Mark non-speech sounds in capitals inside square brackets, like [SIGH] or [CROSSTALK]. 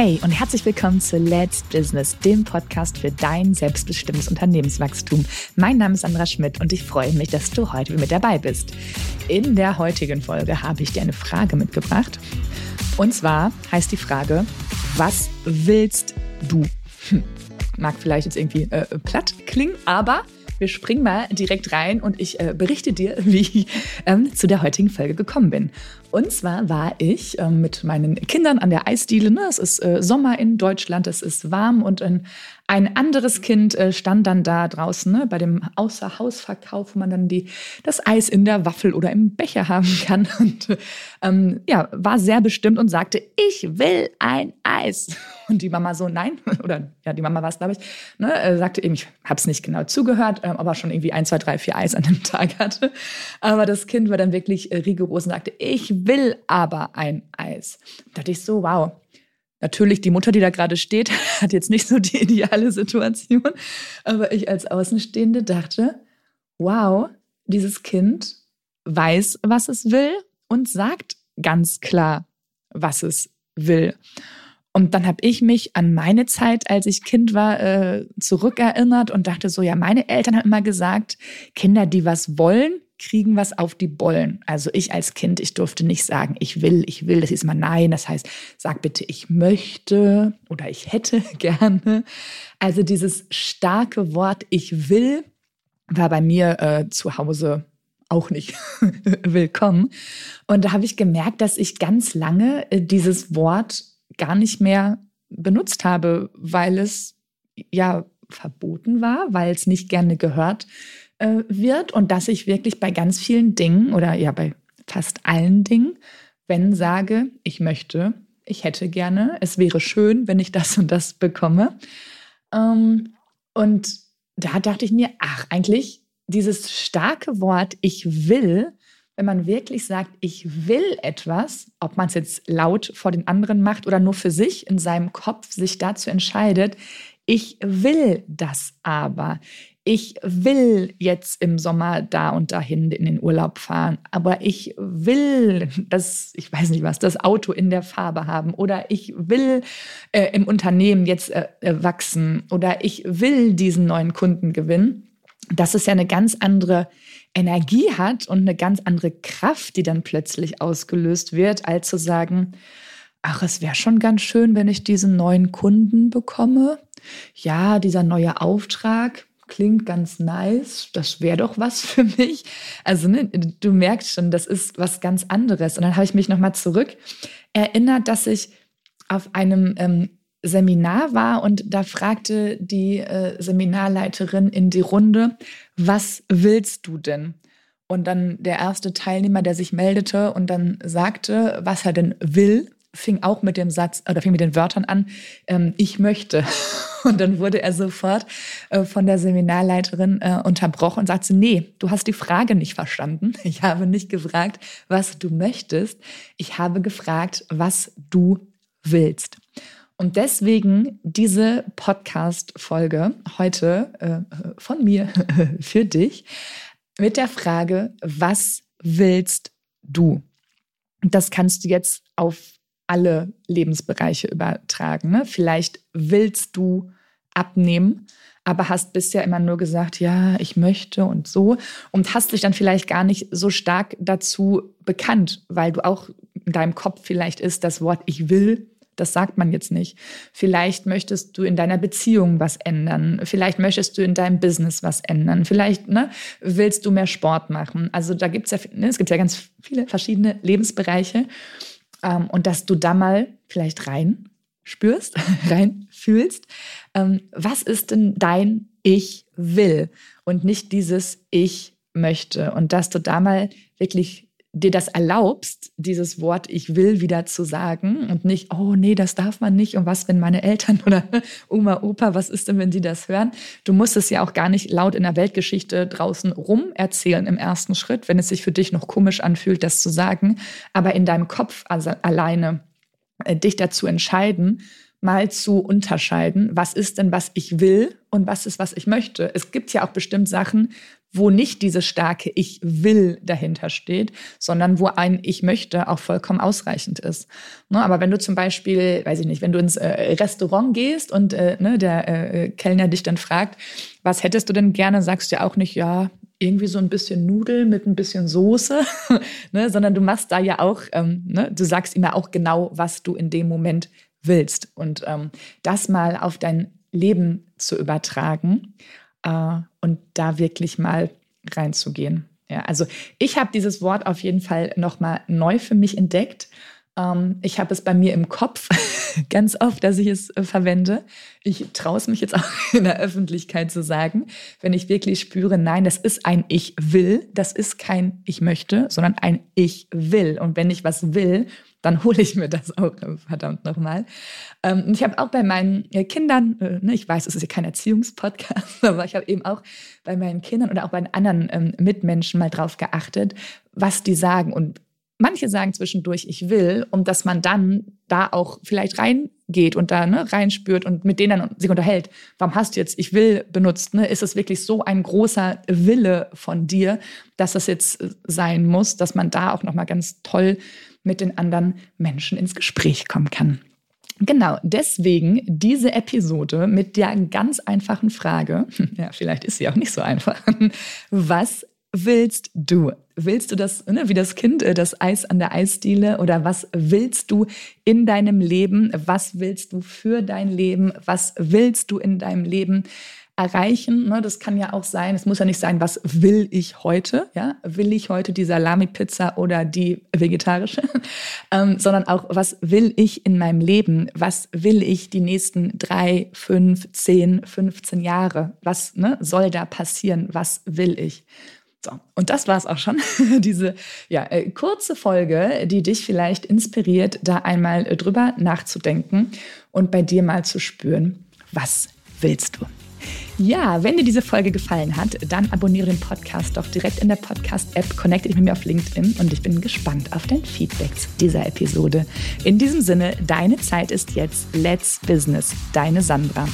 Hey und herzlich willkommen zu Let's Business, dem Podcast für dein selbstbestimmtes Unternehmenswachstum. Mein Name ist Sandra Schmidt und ich freue mich, dass du heute mit dabei bist. In der heutigen Folge habe ich dir eine Frage mitgebracht. Und zwar heißt die Frage, was willst du? Hm, mag vielleicht jetzt irgendwie äh, platt klingen, aber wir springen mal direkt rein und ich äh, berichte dir, [LAUGHS] wie ich ähm, zu der heutigen Folge gekommen bin. Und zwar war ich ähm, mit meinen Kindern an der Eisdiele. Ne? Es ist äh, Sommer in Deutschland, es ist warm und ein, ein anderes Kind äh, stand dann da draußen ne? bei dem Außerhausverkauf, wo man dann die, das Eis in der Waffel oder im Becher haben kann. [LAUGHS] Und ähm, ja, war sehr bestimmt und sagte, ich will ein Eis. Und die Mama so, nein, [LAUGHS] oder ja, die Mama war es, glaube ich, ne? äh, sagte eben, ich habe es nicht genau zugehört, äh, aber schon irgendwie ein, zwei, drei, vier Eis an dem [LAUGHS] Tag hatte. Aber das Kind war dann wirklich äh, rigoros und sagte, ich will aber ein Eis. Da dachte ich so, wow. Natürlich, die Mutter, die da gerade steht, [LAUGHS] hat jetzt nicht so die ideale Situation. Aber ich als Außenstehende dachte, wow, dieses Kind weiß, was es will und sagt ganz klar, was es will. Und dann habe ich mich an meine Zeit, als ich Kind war, äh, zurückerinnert und dachte so, ja, meine Eltern haben immer gesagt, Kinder, die was wollen, kriegen was auf die Bollen. Also ich als Kind, ich durfte nicht sagen, ich will, ich will, das ist immer nein. Das heißt, sag bitte, ich möchte oder ich hätte [LAUGHS] gerne. Also dieses starke Wort, ich will, war bei mir äh, zu Hause auch nicht [LAUGHS] willkommen. Und da habe ich gemerkt, dass ich ganz lange äh, dieses Wort gar nicht mehr benutzt habe, weil es ja verboten war, weil es nicht gerne gehört äh, wird und dass ich wirklich bei ganz vielen Dingen oder ja bei fast allen Dingen, wenn sage, ich möchte, ich hätte gerne, es wäre schön, wenn ich das [LAUGHS] und das bekomme. Ähm, und da dachte ich mir, ach, eigentlich dieses starke Wort, ich will, wenn man wirklich sagt, ich will etwas, ob man es jetzt laut vor den anderen macht oder nur für sich in seinem Kopf sich dazu entscheidet, ich will das aber. Ich will jetzt im Sommer da und dahin in den Urlaub fahren, aber ich will das, ich weiß nicht was, das Auto in der Farbe haben oder ich will äh, im Unternehmen jetzt äh, äh wachsen oder ich will diesen neuen Kunden gewinnen, dass es ja eine ganz andere Energie hat und eine ganz andere Kraft, die dann plötzlich ausgelöst wird, als zu sagen, ach, es wäre schon ganz schön, wenn ich diesen neuen Kunden bekomme. Ja, dieser neue Auftrag, klingt ganz nice, das wäre doch was [LAUGHS] für mich. Also ne, du merkst schon, das ist was ganz anderes. Und dann habe ich mich nochmal zurück erinnert, dass ich auf einem ähm, Seminar war und da fragte die äh, Seminarleiterin in die Runde, was willst du denn? Und dann der erste Teilnehmer, der sich meldete und dann sagte, was er denn will, fing auch mit dem Satz oder fing mit den Wörtern an, ähm, ich möchte. [LAUGHS] Und dann wurde er sofort äh, von der Seminarleiterin äh, unterbrochen und sagte, nee, du hast die Frage nicht verstanden. [LAUGHS] Ich habe nicht gefragt, was du möchtest. Ich habe gefragt, was du willst. Und deswegen diese Podcast-Folge heute äh, von mir [LAUGHS] für dich mit der Frage, was willst du? Das kannst du jetzt auf alle Lebensbereiche übertragen. Ne? Vielleicht willst du abnehmen, aber hast bisher immer nur gesagt, ja, ich möchte und so und hast dich dann vielleicht gar nicht so stark dazu bekannt, weil du auch in deinem Kopf vielleicht ist das Wort ich will, das sagt man jetzt nicht. Vielleicht möchtest du in deiner Beziehung was ändern, vielleicht möchtest du in deinem Business was ändern, vielleicht ne, willst du mehr Sport machen. Also da gibt es ja, ne, es gibt ja ganz viele verschiedene Lebensbereiche ähm, und dass du da mal vielleicht rein spürst, [LAUGHS] rein fühlst, ähm, was ist denn dein Ich will und nicht dieses Ich möchte. Und dass du da mal wirklich dir das erlaubst, dieses Wort ich will wieder zu sagen und nicht, oh nee, das darf man nicht und was, wenn meine Eltern [LAUGHS] oder Oma, Opa, was ist denn, wenn die das hören? Du musst es ja auch gar nicht laut in der Weltgeschichte draußen rum erzählen im ersten Schritt, wenn es sich für dich noch komisch anfühlt, das zu sagen, aber in deinem Kopf also alleine äh, dich dazu entscheiden, mal zu unterscheiden, was ist denn, was ich will und was ist, was ich möchte. Es gibt ja auch bestimmt Sachen, wo nicht diese starke Ich will dahinter steht, sondern wo ein Ich möchte auch vollkommen ausreichend ist. Ne, aber wenn du zum Beispiel, weiß ich nicht, wenn du ins äh, Restaurant gehst und äh, ne, der äh, Kellner dich dann fragt, was hättest du denn gerne, sagst du ja auch nicht, ja, irgendwie so ein bisschen Nudeln mit ein bisschen Soße, [LAUGHS] ne, sondern du machst da ja auch, ähm, ne, du sagst ihm ja auch genau, was du in dem Moment willst. Und ähm, das mal auf dein Leben zu übertragen äh, und da wirklich mal reinzugehen. Ja, also ich habe dieses Wort auf jeden Fall nochmal neu für mich entdeckt. Ähm, ich habe es bei mir im Kopf [LAUGHS] ganz oft, dass ich es äh, verwende. Ich traue es mich jetzt auch [LAUGHS] in der Öffentlichkeit zu sagen, wenn ich wirklich spüre, nein, das ist ein Ich will, das ist kein Ich möchte, sondern ein Ich will. Und wenn ich was will, dann [LAUGHS] hole ich mir das auch verdammt nochmal. Ähm, ich habe auch bei meinen äh, Kindern, äh, ne, ich weiß, es ist ja kein Erziehungspodcast, aber ich habe eben auch bei meinen Kindern oder auch bei anderen ähm, Mitmenschen mal drauf geachtet, was die sagen. Und manche sagen zwischendurch, ich will, um dass man dann da auch vielleicht reingeht und da ne, reinspürt und mit denen dann sich unterhält. Warum hast du jetzt ich will benutzt? Ne? Ist es wirklich so ein großer Wille von dir, dass das jetzt äh, sein muss, dass man da auch nochmal ganz toll mit den anderen Menschen ins Gespräch kommen kann. Genau, deswegen diese Episode mit der ganz einfachen Frage, [LAUGHS] ja, vielleicht ist sie auch nicht so einfach, [LAUGHS] was willst du? Willst du das, ne, wie das Kind, äh, das Eis an der Eisdiele oder was willst du in deinem Leben? Was willst du für dein Leben? Was willst du in deinem Leben? erreichen. Ne? Das kann ja auch sein, es muss ja nicht sein, was will ich heute? Ja? Will ich heute die Salami-Pizza oder die vegetarische? [LAUGHS] ähm, sondern auch, was will ich in meinem Leben? Was will ich die nächsten drei, fünf, zehn, 15 Jahre? Was ne, soll da passieren? Was will ich? So, und das war es auch schon. [LAUGHS] Diese ja, äh, kurze Folge, die dich vielleicht inspiriert, da einmal äh, drüber nachzudenken und bei dir mal zu spüren, was willst du? Ja, wenn dir diese Folge gefallen hat, dann abonniere den Podcast doch direkt in der Podcast-App, connecte dich mit mir auf LinkedIn und ich bin gespannt auf dein Feedback zu dieser Episode. In diesem Sinne, deine Zeit ist jetzt. Let's Business. Deine Sandra.